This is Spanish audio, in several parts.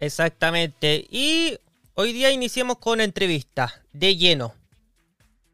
Exactamente. Y hoy día iniciamos con entrevista de lleno.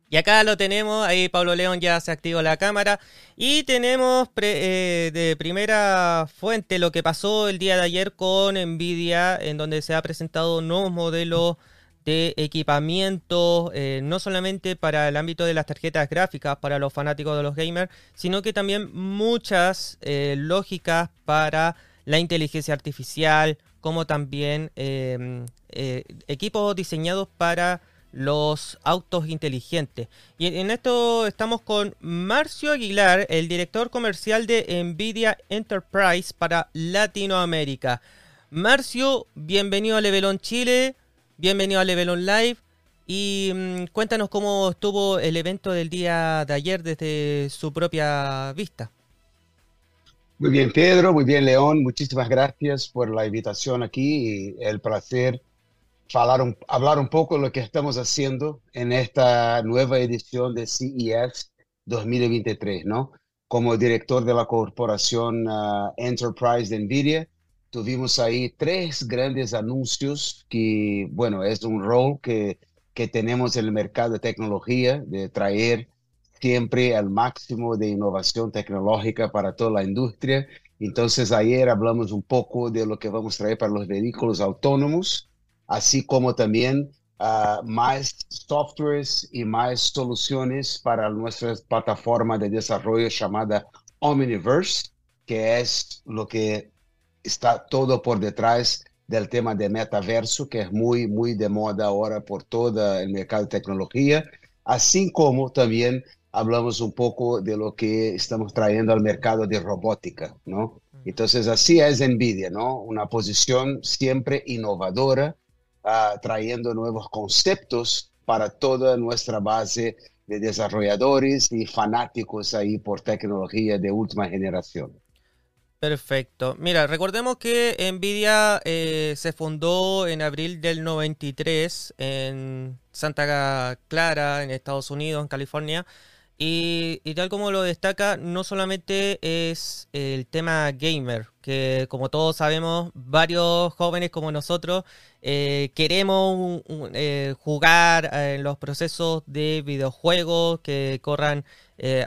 Y acá lo tenemos, ahí Pablo León ya se activó la cámara. Y tenemos eh, de primera fuente lo que pasó el día de ayer con Nvidia, en donde se ha presentado nuevos modelos de equipamiento, eh, no solamente para el ámbito de las tarjetas gráficas, para los fanáticos de los gamers, sino que también muchas eh, lógicas para la inteligencia artificial, como también em, eh, equipos diseñados para los autos inteligentes. Y en esto estamos con Marcio Aguilar, el director comercial de Nvidia Enterprise para Latinoamérica. Marcio, bienvenido a Levelon Chile. Bienvenido a Level Live y mm, cuéntanos cómo estuvo el evento del día de ayer desde su propia vista. Muy bien, Pedro, muy bien, León. Muchísimas gracias por la invitación aquí y el placer hablar un, hablar un poco de lo que estamos haciendo en esta nueva edición de CES 2023, ¿no? Como director de la corporación ah, Enterprise de NVIDIA, tuvimos ahí tres grandes anuncios que, bueno, es un rol que, que tenemos en el mercado de tecnología, de traer siempre el máximo de innovación tecnológica para toda la industria. Entonces ayer hablamos un poco de lo que vamos a traer para los vehículos autónomos, así como también uh, más softwares y más soluciones para nuestra plataforma de desarrollo llamada Omniverse, que es lo que está todo por detrás del tema de metaverso, que es muy, muy de moda ahora por todo el mercado de tecnología, así como también hablamos un poco de lo que estamos trayendo al mercado de robótica, ¿no? Entonces, así es NVIDIA, ¿no? Una posición siempre innovadora, uh, trayendo nuevos conceptos para toda nuestra base de desarrolladores y fanáticos ahí por tecnología de última generación. Perfecto. Mira, recordemos que Nvidia eh, se fundó en abril del 93 en Santa Clara, en Estados Unidos, en California. Y, tal como lo destaca, no solamente es el tema gamer, que como todos sabemos, varios jóvenes como nosotros eh, queremos eh, jugar en los procesos de videojuegos que corran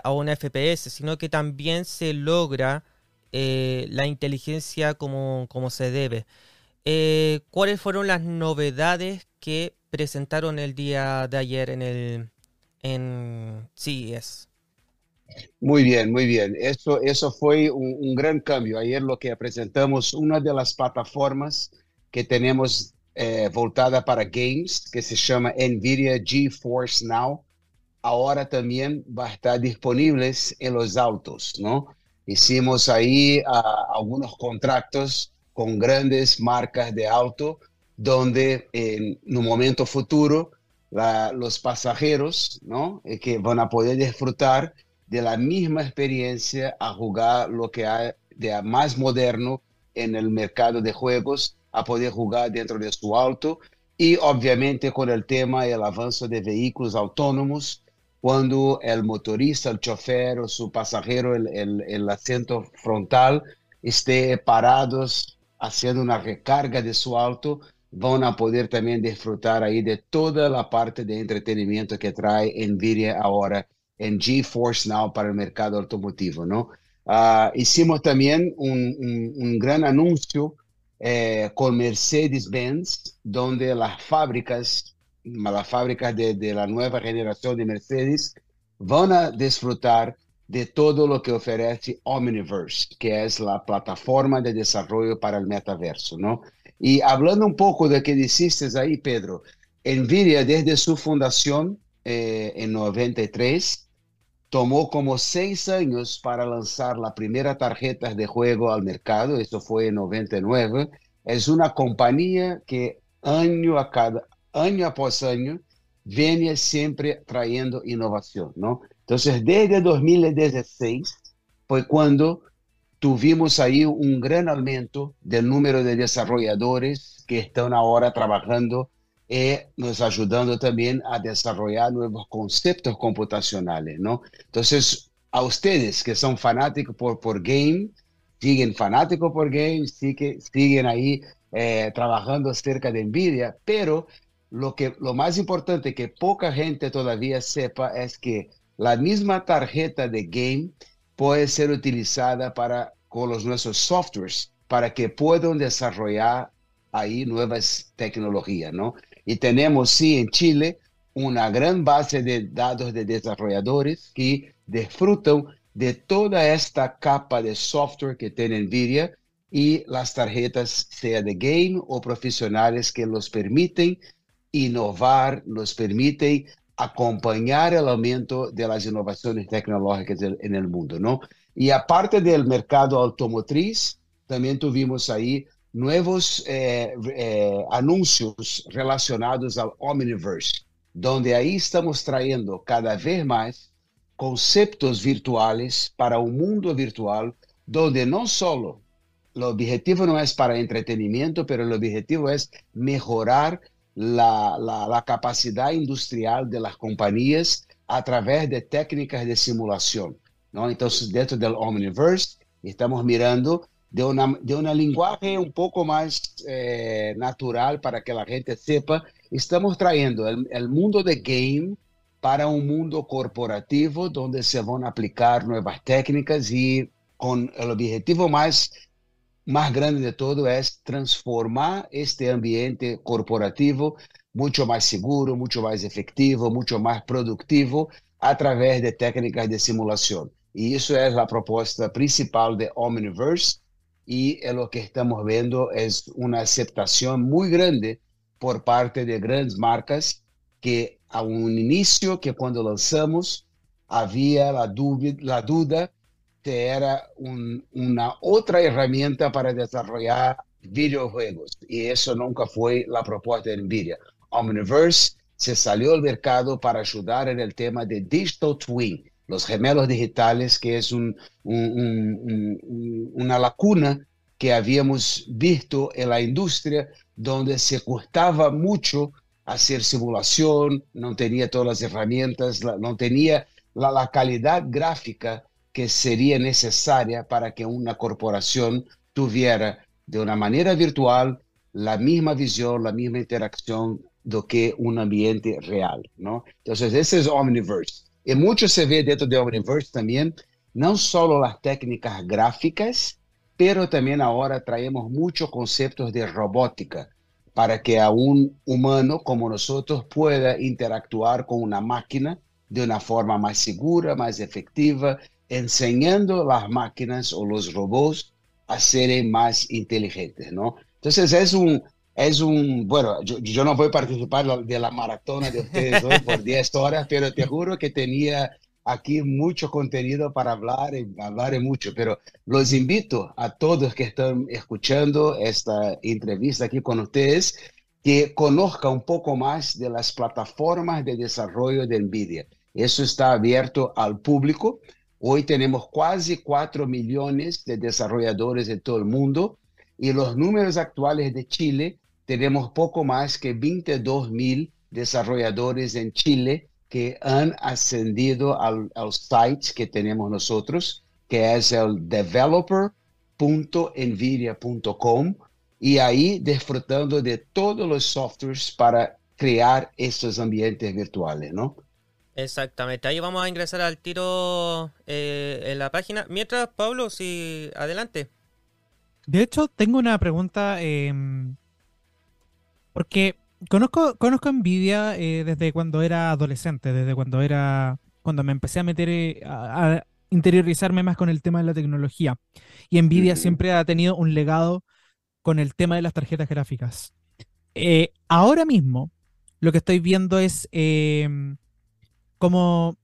a un FPS, sino que también se logra eh, la inteligencia como, como se debe. Eh, ¿Cuáles fueron las novedades que presentaron el día de ayer en el en CES? Muy bien, muy bien. Eso, eso fue un, gran cambio. Ayer lo que presentamos, una de las plataformas que tenemos eh, voltada para games, que se llama NVIDIA GeForce Now, ahora también va a estar disponible en los autos, ¿no? Hicimos ahí uh, algunos contratos con grandes marcas de auto, donde en un momento futuro la, los pasajeros ¿no? Eh, que van a poder disfrutar de la misma experiencia a jugar lo que hay de más moderno en el mercado de juegos, a poder jugar dentro de su auto y obviamente con el tema del avance de vehículos autónomos, cuando el motorista, el chofer o su pasajero, el, el, el asiento frontal, esté parados haciendo una recarga de su auto, van a poder también disfrutar ahí de toda la parte de entretenimiento que trae Nvidia ahora en GeForce Now para el mercado automotivo, ¿no? Uh, hicimos también un, gran anuncio eh, con Mercedes-Benz, donde las fábricas las fábricas de, de, la nueva generación de Mercedes van a disfrutar de todo lo que ofrece Omniverse, que es la plataforma de desarrollo para el metaverso, ¿no? Y hablando un poco de que dijiste ahí, Pedro, Nvidia desde su fundación eh, en 93 tomó como seis años para lanzar la primera tarjeta de juego al mercado, eso fue en 99. Es una compañía que año a cada año após año, viene siempre trayendo innovación, ¿no? Entonces, desde 2016 fue cuando tuvimos ahí un gran aumento del número de desarrolladores que están ahora trabajando y eh, nos ayudando también a desarrollar nuevos conceptos computacionales, ¿no? Entonces, a ustedes que son fanáticos por, por game, siguen fanáticos por game, siguen, siguen ahí eh, trabajando cerca de NVIDIA, pero lo, que, lo más importante que poca gente todavía sepa es que la misma tarjeta de game puede ser utilizada para, con los nuestros softwares para que puedan desarrollar ahí nuevas tecnologías, ¿no? Y tenemos, sí, en Chile una gran base de datos de desarrolladores que disfrutan de toda esta capa de software que tiene NVIDIA y las tarjetas, sea de game o profesionales, que los permiten innovar, nos permiten acompañar el aumento de las innovaciones tecnológicas en el mundo, ¿no? Y aparte del mercado automotriz, también tuvimos ahí nuevos eh, eh, anuncios relacionados al Omniverse, donde ahí estamos trayendo cada vez más conceptos virtuales para un mundo virtual, donde no solo el objetivo no es para entretenimiento, pero el objetivo es mejorar la, la, la capacidad industrial de las compañías a través de técnicas de simulación. ¿no? Entonces, dentro del Omniverse, estamos mirando de una, de una lenguaje un poco más eh, natural para que la gente sepa, estamos trayendo el, el, mundo de game para un mundo corporativo donde se van a aplicar nuevas técnicas y con el objetivo más, más grande de todo es transformar este ambiente corporativo mucho más seguro, mucho más efectivo, mucho más productivo a través de técnicas de simulación. Y eso es la propuesta principal de Omniverse, y lo que estamos viendo es una aceptación muy grande por parte de grandes marcas que a un inicio que cuando lanzamos había la, la duda que era un, una otra herramienta para desarrollar videojuegos y eso nunca fue la propuesta de NVIDIA. Omniverse se salió al mercado para ayudar en el tema de Digital Twin, los gemelos digitales, que es un, un, un, una lacuna que habíamos visto en la industria, donde se costaba mucho hacer simulación, no tenía todas las herramientas, no tenía la calidad gráfica que sería necesaria para que una corporación tuviera de una manera virtual la misma visión, la misma interacción do que un ambiente real, ¿no? Entonces, ese es Omniverse. Y mucho se ve dentro de Omniverse también, no solo las técnicas gráficas, pero también ahora traemos muchos conceptos de robótica para que un humano como nosotros pueda interactuar con una máquina de una forma más segura, más efectiva, enseñando las máquinas o los robots a ser más inteligentes, ¿no? Entonces es un, es un, bueno, yo, yo, no voy a participar de la maratona de ustedes hoy por 10 horas, pero te juro que tenía aquí mucho contenido para hablar y hablar mucho, pero los invito a todos que están escuchando esta entrevista aquí con ustedes que conozcan un poco más de las plataformas de desarrollo de NVIDIA. Eso está abierto al público. Hoy tenemos casi 4 millones de desarrolladores en todo el mundo y los números actuales de Chile tenemos poco más que 22 mil desarrolladores en Chile que han ascendido al, al site que tenemos nosotros, que es el developer.nvidia.com y ahí disfrutando de todos los softwares para crear estos ambientes virtuales, ¿no? Exactamente, ahí vamos a ingresar al tiro eh, en la página. Mientras, Pablo, si adelante. De hecho, tengo una pregunta eh, porque conozco, conozco Nvidia eh, desde cuando era adolescente, desde cuando era. cuando me empecé a meter a, interiorizarme más con el tema de la tecnología. Y Nvidia siempre ha tenido un legado con el tema de las tarjetas gráficas. Eh, ahora mismo, lo que estoy viendo es em, como.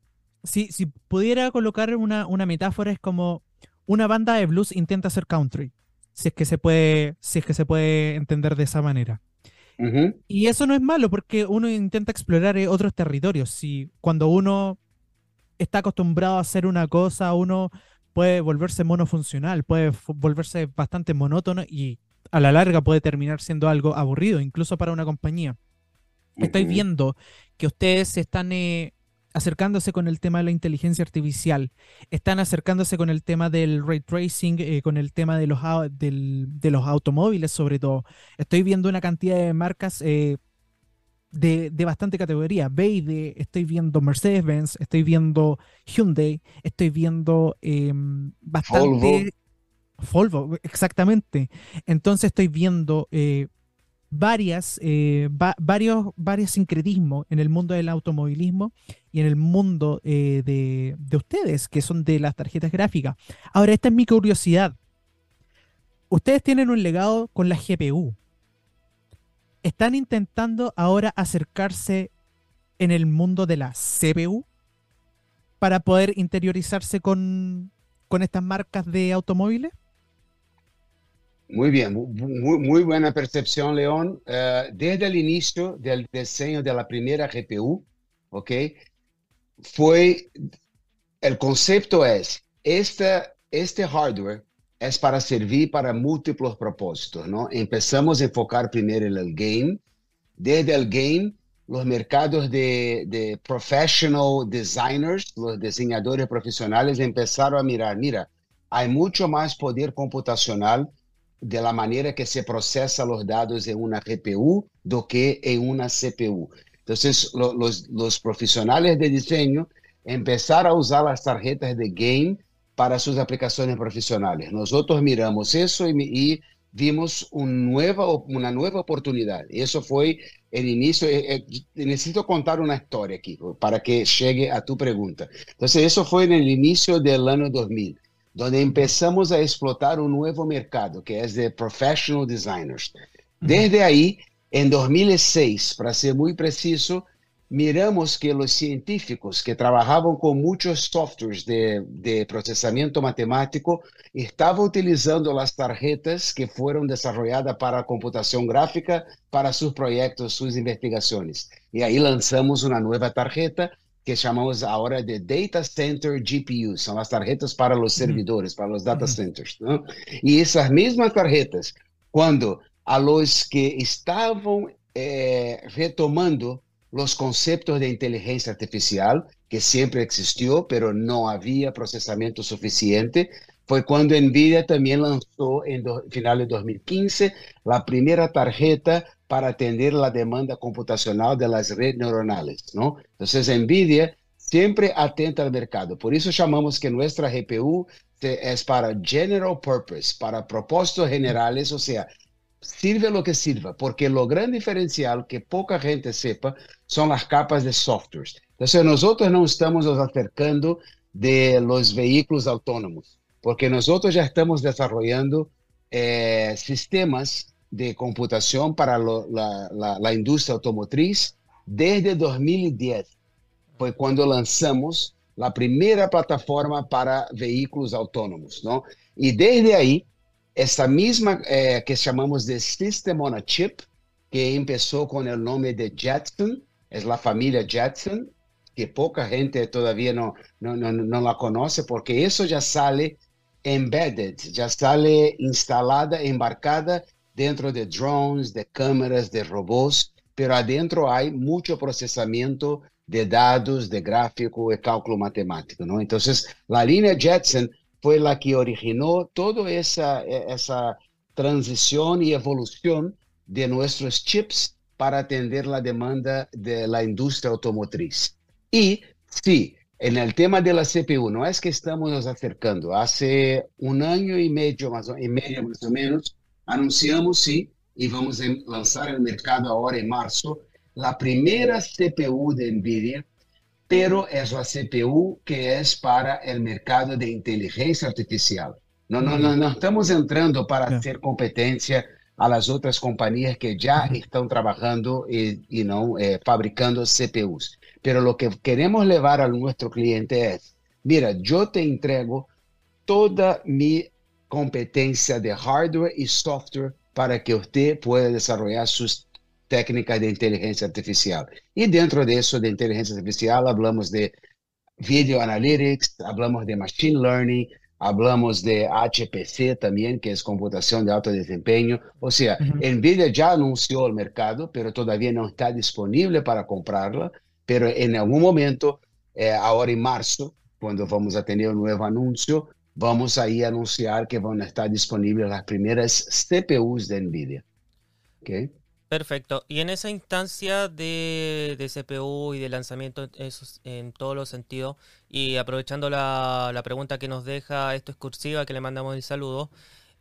Si, si pudiera colocar una, una metáfora, es como una banda de blues intenta hacer country. Si es que se puede, si es que se puede entender de esa manera. Y eso no es malo porque uno intenta explorar eh, otros territorios. Si cuando uno está acostumbrado a hacer una cosa, uno puede volverse monofuncional, puede volverse bastante monótono y a la larga puede terminar siendo algo aburrido, incluso para una compañía. Estoy viendo que ustedes están eh, acercándose con el tema de la inteligencia artificial, están acercándose con el tema del ray tracing, eh, con el tema de los, de los automóviles sobre todo. Estoy viendo una cantidad de marcas eh, de, bastante categoría. Beide, estoy viendo Mercedes-Benz, estoy viendo Hyundai, estoy viendo em, bastante... Volvo. exactamente. Entonces estoy viendo eh, varias, eh, varios, varios sincretismos en el mundo del automovilismo y en el mundo eh, de, de, ustedes, que son de las tarjetas gráficas. Ahora, esta es mi curiosidad. Ustedes tienen un legado con la GPU. ¿Están intentando ahora acercarse en el mundo de la CPU para poder interiorizarse con, con estas marcas de automóviles? Muy bien, muy, muy buena percepción, León. Uh, desde el inicio del diseño de la primera GPU, ¿ok? Fue, el concepto es, esta, este hardware es para servir para múltiples propósitos, ¿no? Empezamos a enfocar primero en el game. Desde el game, los mercados de, de professional designers, los diseñadores profesionales empezaron a mirar, mira, hay mucho más poder computacional de la manera que se procesa los dados en una GPU do que en una CPU. Entonces, lo, los, los, profesionales de diseño empezaron a usar las tarjetas de game para sus aplicaciones profesionales. Nosotros miramos eso y, y vimos un nueva, una nueva oportunidad. Eso fue el inicio. Eh, eh, necesito contar una historia aquí para que llegue a tu pregunta. Entonces, eso fue en el inicio del año 2000 donde empezamos a explotar un nuevo mercado, que es de professional designers. Desde ahí, en 2006, para ser muy preciso, miramos que los científicos que trabajaban con muchos softwares de, de, procesamiento matemático estaban utilizando las tarjetas que fueron desarrolladas para computación gráfica para sus proyectos, sus investigaciones. Y ahí lanzamos una nueva tarjeta que chamamos agora de Data Center GPU, são as tarjetas para os servidores, para os data centers. Não? E essas mesmas tarjetas, quando a los que estavam eh, retomando os conceitos de inteligência artificial, que sempre existiu, pero não havia processamento suficiente, foi quando NVIDIA também lançou, em do, final de 2015, a primeira tarjeta para atender la demanda computacional de las redes neuronales, ¿no? Entonces, NVIDIA siempre atenta al mercado. Por eso llamamos que nuestra GPU es para general purpose, para propósitos generales, o sea, sirve lo que sirva, porque lo gran diferencial que poca gente sepa son las capas de softwares. Entonces, nosotros no estamos nos acercando de los vehículos autónomos, porque nosotros ya estamos desarrollando eh, sistemas de computación para la, industria automotriz desde 2010. Fue cuando lanzamos la primera plataforma para vehículos autónomos, ¿no? Y desde ahí, esa misma eh, que llamamos de System on a Chip, que empezó con el nombre de Jetson, es la familia Jetson, que poca gente todavía no, no, no, no la conoce, porque eso ya sale embedded, ya sale instalada, embarcada dentro de drones, de cámaras, de robots, pero adentro hay mucho procesamiento de datos, de gráfico y cálculo matemático, ¿no? Entonces, la línea Jetson fue la que originó toda esa, esa transición y evolución de nuestros chips para atender la demanda de la industria automotriz. Y sí, en el tema de la CPU, no es que estamos nos acercando. Hace un año y medio más o, y medio más o menos, anunciamos sim e vamos lançar no mercado agora em março a primeira CPU de NVIDIA, pero é a CPU que é para o mercado de inteligência artificial. Não, não, não, não estamos entrando para ser competência às outras companhias que já estão trabalhando e, e não eh, fabricando CPUs. Pero o que queremos levar ao nosso cliente é, mira, eu te entrego toda minha competencia de hardware y software para que usted pueda desarrollar sus técnicas de inteligencia artificial. Y dentro de eso de inteligencia artificial hablamos de video analytics, hablamos de machine learning, hablamos de HPC también, que es computación de alto desempeño. O sea, uh -huh. NVIDIA ya anunció el mercado, pero todavía no está disponible para comprarla, pero en algún momento eh, ahora en marzo, cuando vamos a tener un nuevo anuncio, vamos ahí a anunciar que van a estar disponibles las primeras CPUs de NVIDIA. ¿Okay? Perfecto. Y en esa instancia de, CPU y de lanzamiento en todos los sentidos, y aprovechando la, la, pregunta que nos deja esto excursiva, que le mandamos el saludo,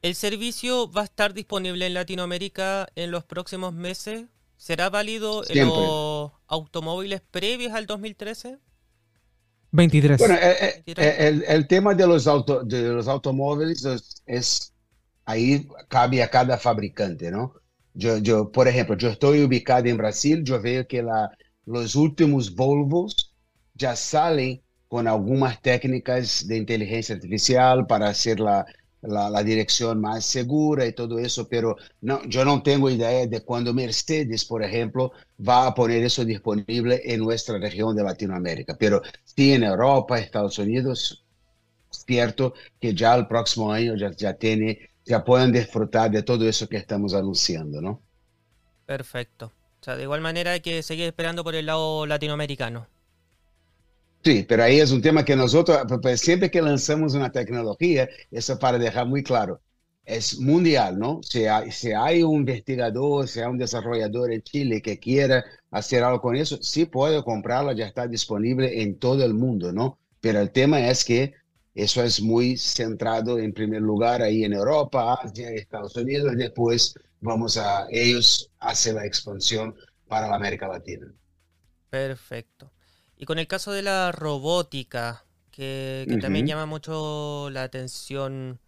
¿el servicio va a estar disponible en Latinoamérica en los próximos meses? ¿Será válido en los automóviles previos al 2013? 23. Bueno, eh, eh, el, el, tema de los, auto, de los automóviles es, es, ahí cabe a cada fabricante, ¿no? Yo, yo, por ejemplo, yo estoy ubicado en Brasil, yo veo que la, los últimos Volvos ya salen con algunas técnicas de inteligencia artificial para hacer la, la, la, dirección más segura y todo eso, pero no, yo no tengo idea de cuándo Mercedes, por ejemplo, va a poner eso disponible en nuestra región de Latinoamérica. Pero sí en Europa, Estados Unidos, cierto que ya el próximo año ya, ya tiene ya puedan disfrutar de todo eso que estamos anunciando, ¿no? Perfecto. O sea, de igual manera hay que seguir esperando por el lado latinoamericano. Sí, pero ahí es un tema que nosotros, pues, pues, siempre que lanzamos una tecnología, eso para dejar muy claro, es mundial, ¿no? Si hay, si hay un investigador, si hay un desarrollador en Chile que quiera hacer algo con eso, sí puede comprarla, ya está disponible en todo el mundo, ¿no? Pero el tema es que eso es muy centrado en primer lugar ahí en Europa, Asia, Estados Unidos, y después vamos a ellos hacer la expansión para la América Latina. Perfecto. Y con el caso de la robótica, que, también llama mucho la atención,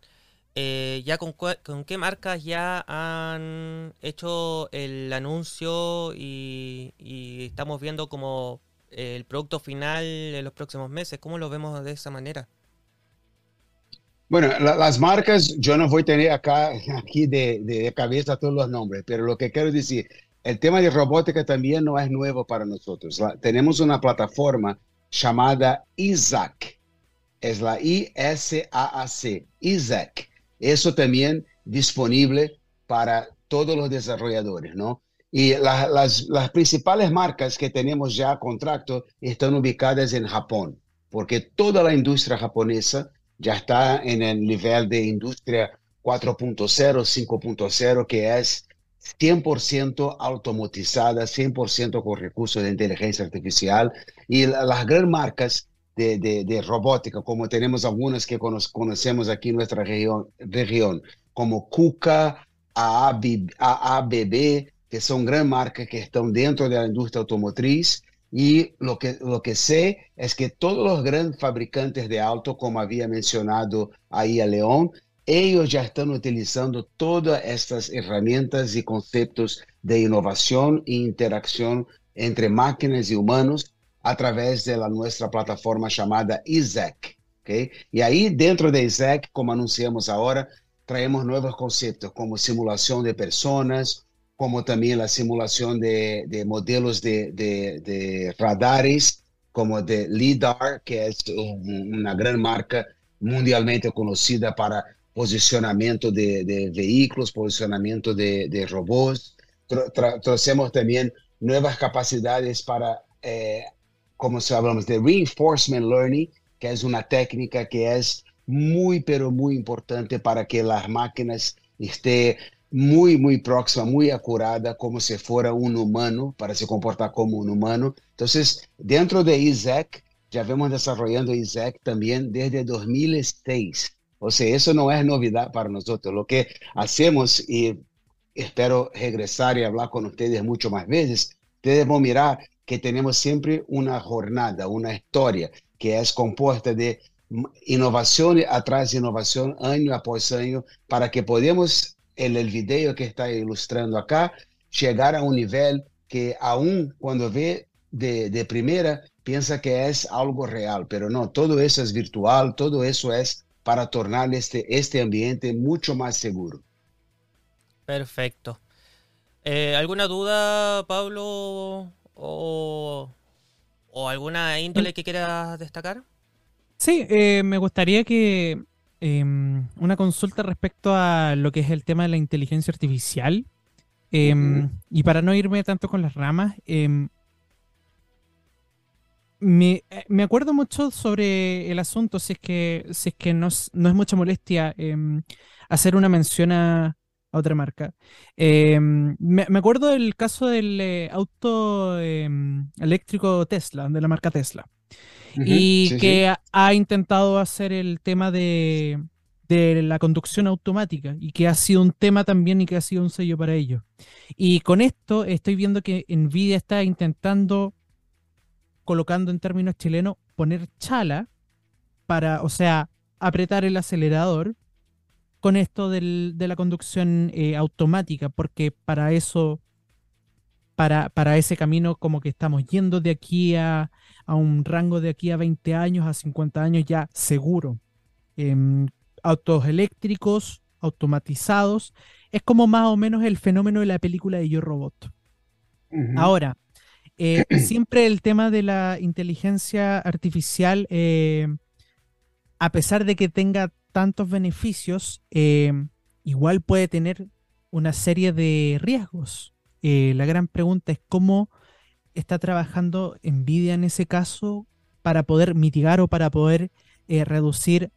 eh, ¿ya con, con, qué marcas ya han hecho el anuncio y, y estamos viendo como el producto final en los próximos meses? ¿Cómo lo vemos de esa manera? Bueno, las marcas, yo no voy a tener acá, aquí de, cabeza todos los nombres, pero lo que quiero decir, el tema de robótica también no es nuevo para nosotros. tenemos una plataforma llamada ISAC, es la I-S-A-A-C, ISAC. Eso también disponible para todos los desarrolladores, ¿no? Y las, las principales marcas que tenemos ya contrato están ubicadas en Japón, porque toda la industria japonesa ya está en el nivel de industria 4.0, 5.0, que es 100% automatizada, 100% con recursos de inteligencia artificial. Y las grandes marcas de, de, de, robótica, como tenemos algunas que conocemos aquí en nuestra región, región como AABB, AABB, que son grandes marcas que están dentro de la industria automotriz y lo que, lo que sé es que todos los grandes fabricantes de auto, como había mencionado ahí a León, ellos ya están utilizando todas estas herramientas y conceptos de innovación e interacción entre máquinas y humanos a través de la, nuestra plataforma llamada ISEC. ¿okay? Y ahí dentro de ISEC, como anunciamos ahora, traemos nuevos conceptos como simulación de personas, como también la simulación de, de modelos de, de, radares, como de LIDAR, que es una gran marca mundialmente conocida para posicionamiento de, vehículos, posicionamiento de, robots. Tra tracemos también nuevas capacidades para, eh, como se hablamos de reinforcement learning, que es una técnica que es muy, pero muy importante para que las máquinas estén muy, muy próxima, muy acurada, como si fuera un humano, para se comportar como un humano. Entonces, dentro de ISEC, ya vemos desarrollando ISEC también desde 2006. O sea, eso no es novedad para nosotros. Lo que hacemos, y espero regresar y hablar con ustedes mucho más veces, ustedes van a mirar que tenemos siempre una jornada, una historia que es compuesta de innovación atrás de innovación, año após año, para que podamos el, el video que está ilustrando acá, llegar a un nivel que aún cuando ve de, de primera piensa que es algo real, pero no, todo eso es virtual, todo eso es para tornar este, este ambiente mucho más seguro. Perfecto. Eh, ¿Alguna duda, Pablo, o, o, alguna índole que quieras destacar? Sí, eh, me gustaría que Em, una consulta respecto a lo que es el tema de la inteligencia artificial. Em, y para no irme tanto con las ramas, em, me, eh, me, acuerdo mucho sobre el asunto, si es que, si es que no, no es mucha molestia hacer una mención a, otra marca. Em, me, acuerdo del caso del eh, auto eléctrico Tesla, de la marca Tesla, y que Ha, intentado hacer el tema de, de la conducción automática y que ha sido un tema también y que ha sido un sello para ellos. Y con esto estoy viendo que Nvidia está intentando colocando en términos chilenos, poner chala para, o sea, apretar el acelerador con esto de la conducción eh, automática, porque para eso, para, para ese camino como que estamos yendo de aquí a, a un rango de aquí a 20 años, a 50 años ya seguro. Em, autos eléctricos, automatizados, es como más o menos el fenómeno de la película de Yo Robot. Ahora, eh, siempre el tema de la inteligencia artificial, eh, a pesar de que tenga tantos beneficios, eh, igual puede tener una serie de riesgos. La gran pregunta es cómo está trabajando Nvidia en ese caso para poder mitigar o para poder reducir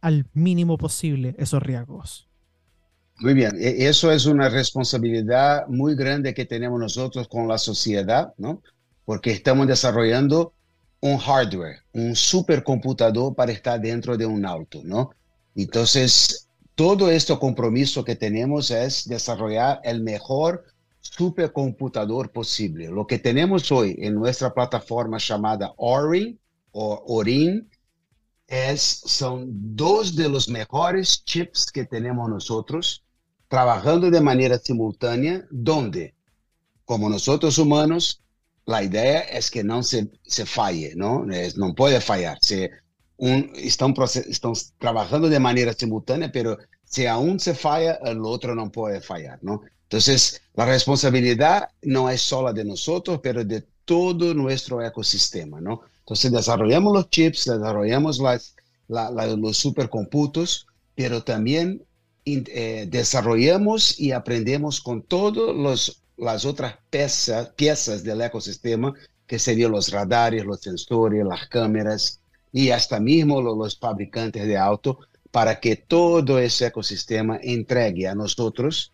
al mínimo posible esos riesgos. Muy bien, e, eso es una responsabilidad muy grande que tenemos nosotros con la sociedad, ¿no? Porque estamos desarrollando un hardware, un supercomputador para estar dentro de un auto, ¿no? Entonces, todo este compromiso que tenemos es desarrollar el mejor supercomputador posible. Lo que tenemos hoy en nuestra plataforma llamada Orin o Orin es, dos de chips que tenemos nosotros trabajando de manera simultánea, donde, como nosotros humanos, la idea es que no se, se falle, ¿no? no puede fallar. Se, un, están, están trabajando de manera simultánea, pero si aún se falla, el otro no puede fallar, ¿no? Entonces, la responsabilidad no es solo de nosotros, pero de todo nuestro ecosistema, ¿no? Entonces, desarrollamos los chips, desarrollamos las, los supercomputos, pero también eh, desarrollamos y aprendemos con todas las otras piezas, piezas del ecosistema, que serían los radares, los sensores, las cámaras y hasta mismo los, fabricantes de auto, para que todo ese ecosistema entregue a nosotros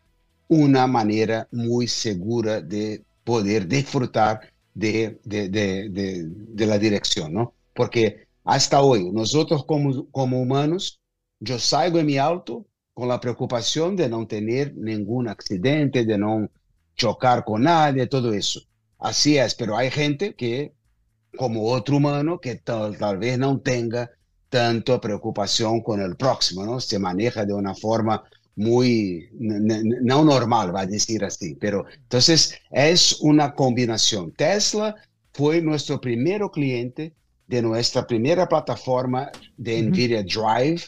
una manera muy segura de poder disfrutar de, de, de, la dirección, ¿no? Porque hasta hoy, nosotros como, como humanos, yo salgo en mi auto con la preocupación de no tener ningún accidente, de no chocar con nadie, todo eso. Así es, pero hay gente que, como otro humano, que tal, tal vez no tenga tanta preocupación con el próximo, ¿no? Se maneja de una forma muy no normal, va a decir así, pero entonces es una combinación. Tesla fue nuestro primer cliente de nuestra primera plataforma de NVIDIA Drive,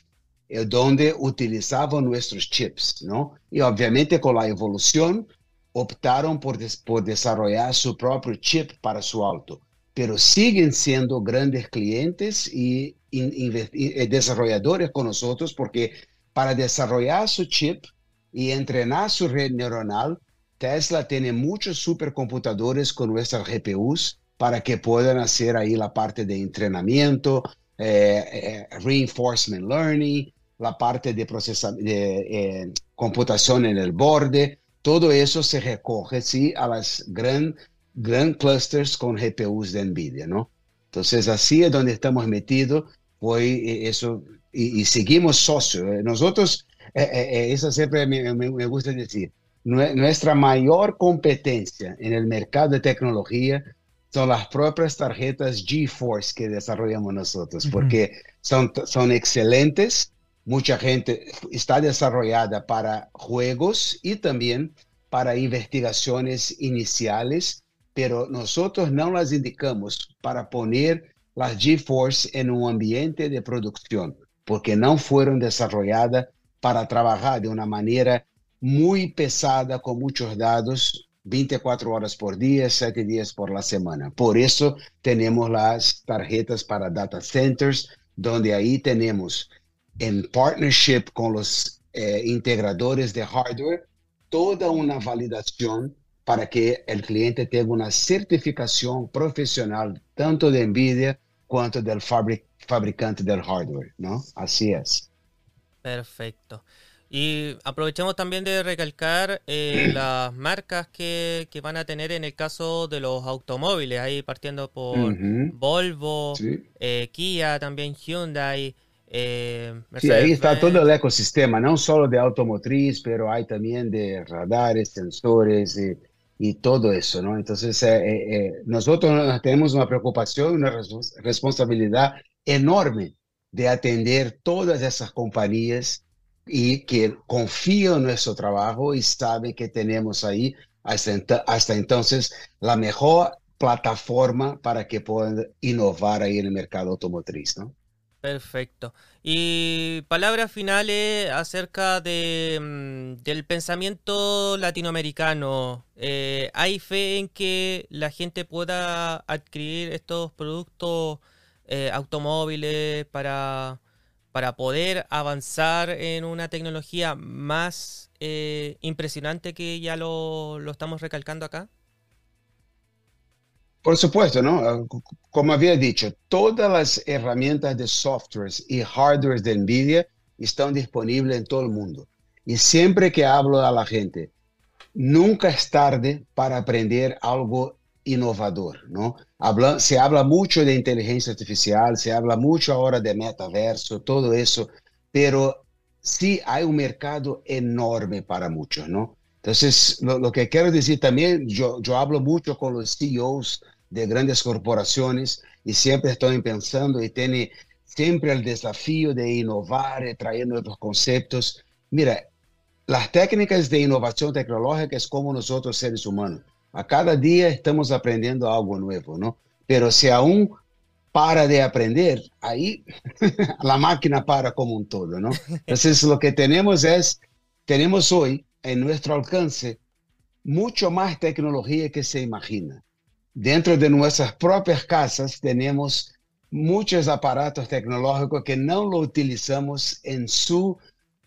eh, donde utilizaban nuestros chips, ¿no? Y obviamente con la evolución optaron por, por desarrollar su propio chip para su auto, pero siguen siendo grandes clientes y, eh, desarrolladores con nosotros porque para desarrollar su chip y entrenar su red neuronal, Tesla tiene muchos supercomputadores con nuestras GPUs para que puedan hacer ahí la parte de entrenamiento, eh, reinforcement learning, la parte de, de eh, computación en el borde, todo eso se recoge ¿sí? a las gran, gran clusters con GPUs de NVIDIA, ¿no? Entonces, así es donde estamos metidos, fue eh, eso, y, seguimos socios. Eh, nosotros, eso siempre me, me, gusta decir, nuestra mayor competencia en el mercado de tecnología son las propias tarjetas GeForce que desarrollamos nosotros, porque son, son excelentes, Mucha gente está desarrollada para juegos y también para investigaciones iniciales, pero nosotros no las indicamos para poner las GeForce en un ambiente de producción, porque no fueron desarrolladas para trabajar de una manera muy pesada con muchos datos 24 horas por día, 7 días por la semana. Por eso tenemos las tarjetas para data centers, donde ahí tenemos en partnership con los eh, integradores de hardware, toda una validación para que el cliente tenga una certificación profesional tanto de NVIDIA cuanto del fabricante del hardware, ¿no? Así es. Perfecto. Y aprovechamos también de recalcar eh, las marcas que, van a tener en el caso de los automóviles, ahí partiendo por Volvo, eh, Kia, también Hyundai. Eh, sí, ahí está todo el ecosistema, no solo de automotriz, pero hay también de radares, sensores y, todo eso, ¿no? Entonces, nosotros tenemos una preocupación, una responsabilidad enorme de atender todas esas compañías y que confían en nuestro trabajo y sabe que tenemos ahí hasta, entonces la mejor plataforma para que puedan innovar ahí en el mercado automotriz, ¿no? Perfecto. Y palabras finales acerca de, mm, del pensamiento latinoamericano. Eh, ¿Hay fe en que la gente pueda adquirir estos productos eh, automóviles para, para poder avanzar en una tecnología más eh, impresionante que ya lo, lo, estamos recalcando acá? Por supuesto, ¿no? Como había dicho, todas las herramientas de software y hardware de NVIDIA están disponibles en todo el mundo. Y siempre que hablo a la gente, nunca es tarde para aprender algo inovador, ¿no? Habla, se habla mucho de inteligencia artificial, se habla mucho ahora de metaverso, todo eso, pero sí hay un mercado enorme para muchos, ¿no? Entonces, lo, que quiero decir también, yo, yo hablo mucho con los CEOs de grandes corporaciones y siempre estoy pensando y tiene siempre el desafío de innovar, y trayendo otros conceptos. Mira, las técnicas de innovación tecnológica es como nosotros seres humanos. A cada día estamos aprendiendo algo nuevo, ¿no? Pero si aún para de aprender, ahí la máquina para como un todo, ¿no? Entonces lo que tenemos es, tenemos hoy en nuestro alcance mucho más tecnología que se imagina. Dentro de nuestras propias casas tenemos muchos aparatos tecnológicos que no lo utilizamos en su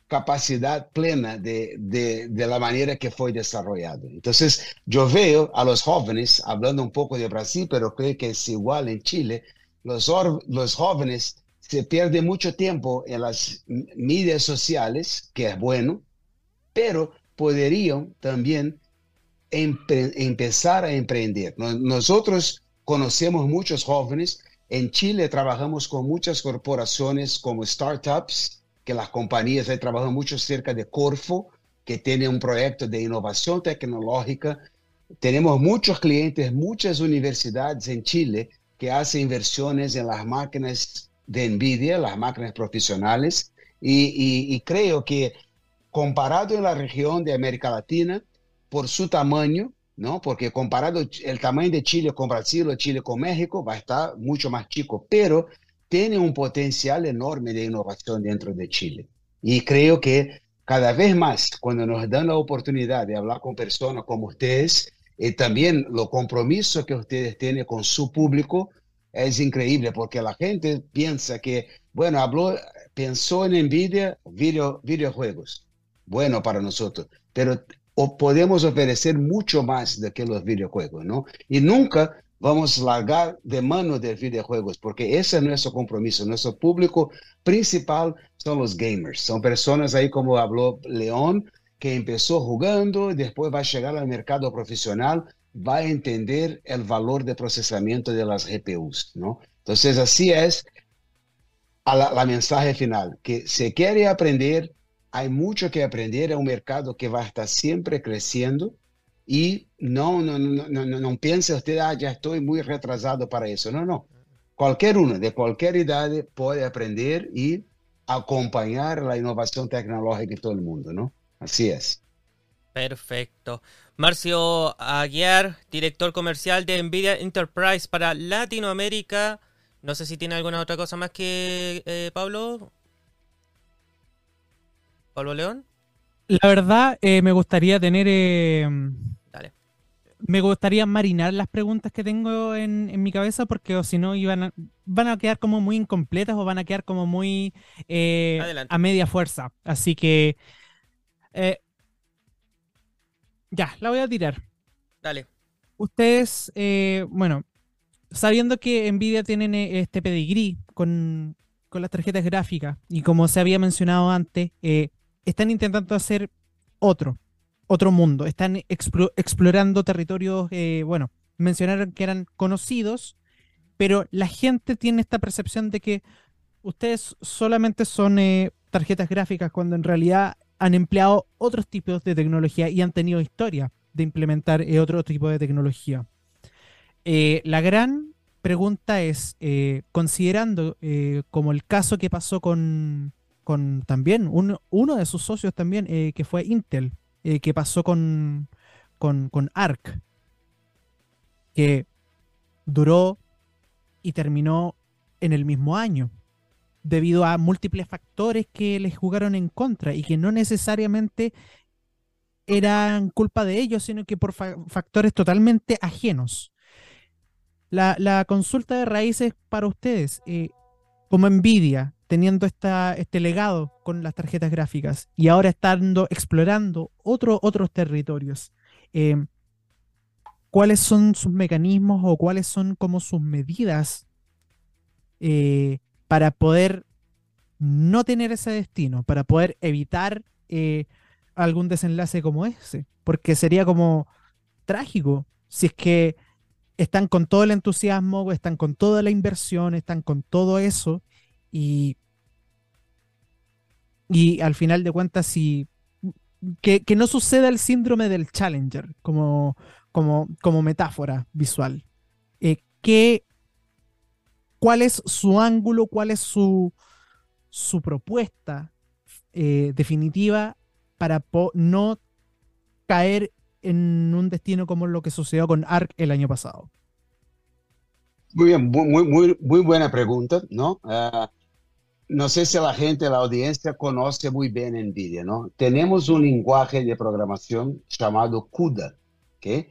capacidad plena de, de, la manera que fue desarrollado. Entonces, yo veo a los jóvenes, hablando un poco de Brasil, pero creo que es igual en Chile, los, los jóvenes se pierden mucho tiempo en las medias sociales, que es bueno, pero podrían también empezar a emprender. Nosotros conocemos muchos jóvenes, en Chile trabajamos con muchas corporaciones como startups, que las compañías ahí trabajan mucho cerca de Corfo, que tiene un proyecto de innovación tecnológica. Tenemos muchos clientes, muchas universidades en Chile que hacen inversiones en las máquinas de NVIDIA, las máquinas profesionales, y, creo que comparado en la región de América Latina, por su tamaño, ¿no? Porque comparado el tamaño de Chile con Brasil o Chile con México, va a estar mucho más chico, pero tiene un potencial enorme de innovación dentro de Chile. Y creo que cada vez más, cuando nos dan la oportunidad de hablar con personas como ustedes, y también los compromisos que ustedes tienen con su público, es increíble porque la gente piensa que, bueno, habló, pensó en Nvidia, video, videojuegos. Bueno para nosotros, pero podemos ofrecer mucho más de que los videojuegos, ¿no? Y nunca vamos a largar de mano de videojuegos, porque ese es nuestro compromiso. Nuestro público principal son los gamers. Son personas ahí como habló León, que empezó jugando y después va a llegar al mercado profesional, va a entender el valor de procesamiento de las GPUs, ¿no? Entonces, así es a la, la mensaje final, que se quiere aprender, hay mucho que aprender, es un mercado que va a estar siempre creciendo, y no, no, no, no, no piense usted, ah, ya estoy muy retrasado para eso. No, no. Cualquier uno de cualquier edad puede aprender y acompañar la innovación tecnológica de todo el mundo, ¿no? Así es. Perfecto. Marcio Aguiar, director comercial de Nvidia Enterprise para Latinoamérica. No sé si tiene alguna otra cosa más que eh, Pablo. Pablo León. La verdad, eh, me gustaría tener eh, me gustaría marinar las preguntas que tengo en, mi cabeza porque o si no iban van a quedar como muy incompletas o van a quedar como muy eh, a media fuerza. Así que ya, la voy a tirar. Dale. Ustedes, bueno, sabiendo que Nvidia tiene este pedigrí con, con, las tarjetas gráficas y como se había mencionado antes, eh, están intentando hacer otro, otro mundo. Están explorando territorios, eh, bueno, mencionaron que eran conocidos, pero la gente tiene esta percepción de que ustedes solamente son eh, tarjetas gráficas cuando en realidad han empleado otros tipos de tecnología y han tenido historia de implementar eh, otro tipo de tecnología. Eh, la gran pregunta es, considerando como el caso que pasó con, con también uno de sus socios también, que fue Intel, que pasó con, con, con ARC, que duró y terminó en el mismo año, debido a múltiples factores que les jugaron en contra y que no necesariamente eran culpa de ellos, sino que por factores totalmente ajenos. La, consulta de raíces para ustedes, eh, como Nvidia, teniendo esta, este legado con las tarjetas gráficas y ahora estando explorando otros territorios, eh, cuáles son sus mecanismos o cuáles son como sus medidas eh, para poder no tener ese destino, para poder evitar eh, algún desenlace como ese, porque sería como trágico si es que están con todo el entusiasmo, están con toda la inversión, están con todo eso y, y al final de cuentas si que, que no suceda el síndrome del challenger, como, como, metáfora visual. Eh, ¿Cuál es su ángulo? ¿Cuál es su, su propuesta eh, definitiva para no caer en un destino como lo que sucedió con ARC el año pasado? Muy bien, muy, muy, muy buena pregunta, ¿no? Ah, no sé si la gente, la audiencia conoce muy bien NVIDIA, ¿no? Tenemos un lenguaje de programación llamado CUDA, ¿ok?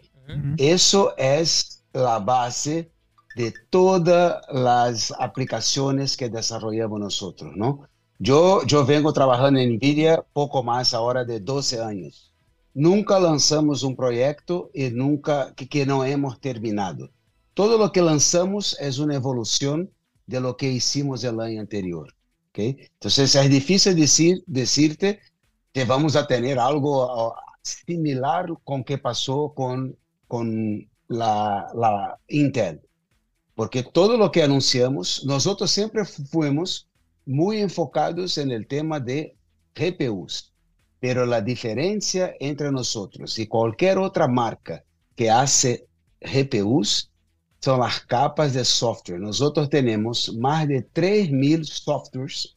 Eso es la base de todas las aplicaciones que desarrollamos nosotros, ¿no? Yo, yo vengo trabajando en NVIDIA poco más ahora de 12 años. Nunca lanzamos un proyecto y nunca que, que no hemos terminado. Todo lo que lanzamos es una evolución de lo que hicimos el año anterior. Entonces es difícil decir, decirte que vamos a tener algo similar con que pasó con con la, la Intel, porque todo lo que anunciamos, nosotros siempre fuimos muy enfocados en el tema de GPUs, pero la diferencia entre nosotros y cualquier otra marca que hace GPUs son las capas de software. Nosotros tenemos más de 3.000 softwares,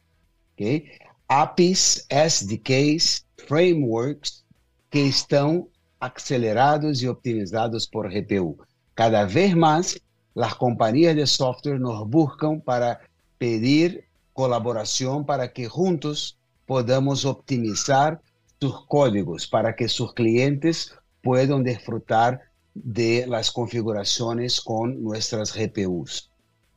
¿okay? APIs, SDKs, frameworks que estão acelerados y optimizados por GPU. Cada vez más, las compañías de software nos buscan para pedir colaboración para que juntos podamos optimizar sus códigos para que sus clientes puedan disfrutar de las configuraciones con nuestras GPUs.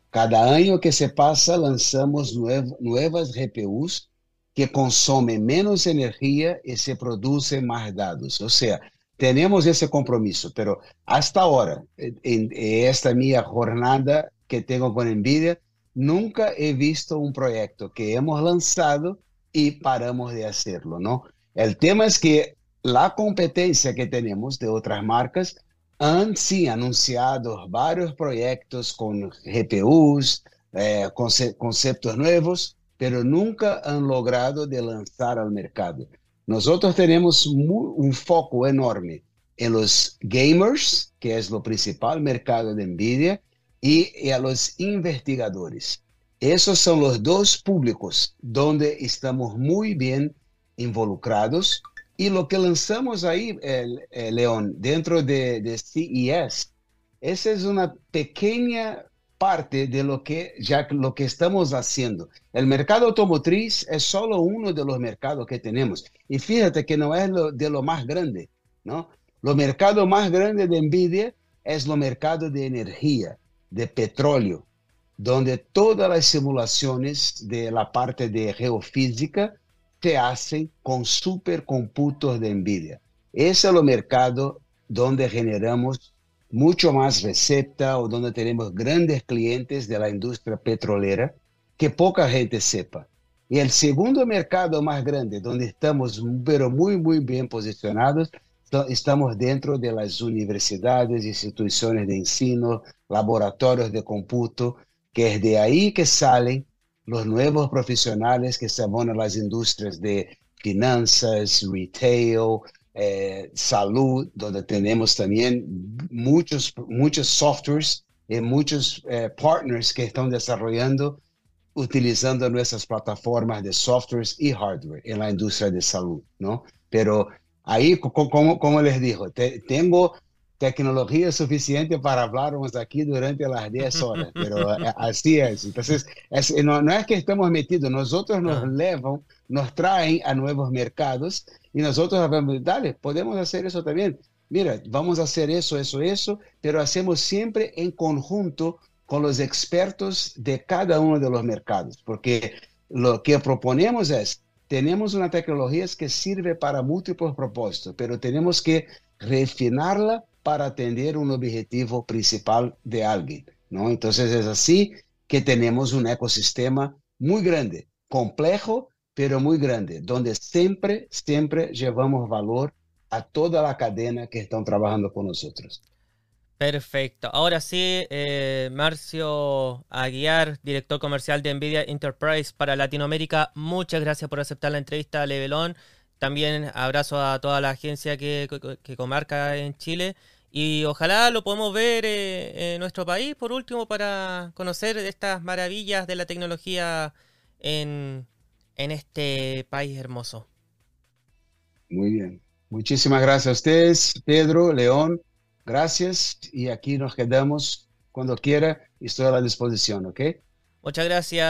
Cada año que se pasa lanzamos nuevas GPUs que consumen menos energía y se producen más datos. O sea, tenemos ese compromiso, pero hasta ahora, en, esta mi jornada que tengo con NVIDIA, nunca he visto un proyecto que hemos lanzado y paramos de hacerlo, ¿no? El tema es que la competencia que tenemos de otras marcas han sí anunciado varios proyectos con GPUs, eh, conceptos nuevos, pero nunca han logrado de lanzar al mercado. Nosotros tenemos un foco enorme en los gamers, que es lo principal mercado de Nvidia, y a los investigadores. Esos son los dos públicos donde estamos muy bien involucrados. Y lo que lanzamos ahí, el, León, dentro de, de CES, esa es una pequeña parte de lo que ya lo que estamos haciendo. El mercado automotriz es solo uno de los mercados que tenemos. Y fíjate que no es lo, de lo más grande, ¿no? Lo mercado más grande de Nvidia es lo mercado de energía, de petróleo, donde todas las simulaciones de la parte de geofísica se hacen con supercomputos de Nvidia. Ese es el mercado donde generamos mucho más recepta o donde tenemos grandes clientes de la industria petrolera que poca gente sepa. Y el segundo mercado más grande, donde estamos pero muy, muy bien posicionados, estamos dentro de las universidades, instituciones de ensino, laboratorios de cómputo, que es de ahí que salen los nuevos profesionales que se van a las industrias de finanzas, retail, eh, salud, donde tenemos también muchos, muchos softwares y muchos eh, partners que están desarrollando utilizando nuestras plataformas de softwares y hardware en la industria de salud, ¿no? Pero ahí, como les digo, tengo tecnología suficiente para hablarnos aquí durante las 10 horas, pero eh, así es. Entonces, no, no, es que estemos metidos, nosotros nos levan, nos traen a nuevos mercados y nosotros hablamos, dale, podemos hacer eso también. Mira, vamos a hacer eso, eso, eso, pero hacemos siempre en conjunto con los expertos de cada uno de los mercados, porque lo que proponemos es, tenemos una tecnología que sirve para múltiples propósitos, pero tenemos que refinarla para atender un objetivo principal de alguien, ¿no? Entonces es así que tenemos un ecosistema muy grande, complejo, pero muy grande, donde siempre, siempre llevamos valor a toda la cadena que están trabajando con nosotros. Perfecto. Ahora sí, eh, Marcio Aguiar, director comercial de Nvidia Enterprise para Latinoamérica, muchas gracias por aceptar la entrevista a Levelón. También abrazo a toda la agencia que, comarca en Chile y ojalá lo podamos ver eh, en nuestro país, por último, para conocer estas maravillas de la tecnología en, en este país hermoso. Muy bien. Muchísimas gracias a ustedes, Pedro, León. Gracias y aquí nos quedamos cuando quiera estoy a la disposición, ¿ok? Muchas gracias.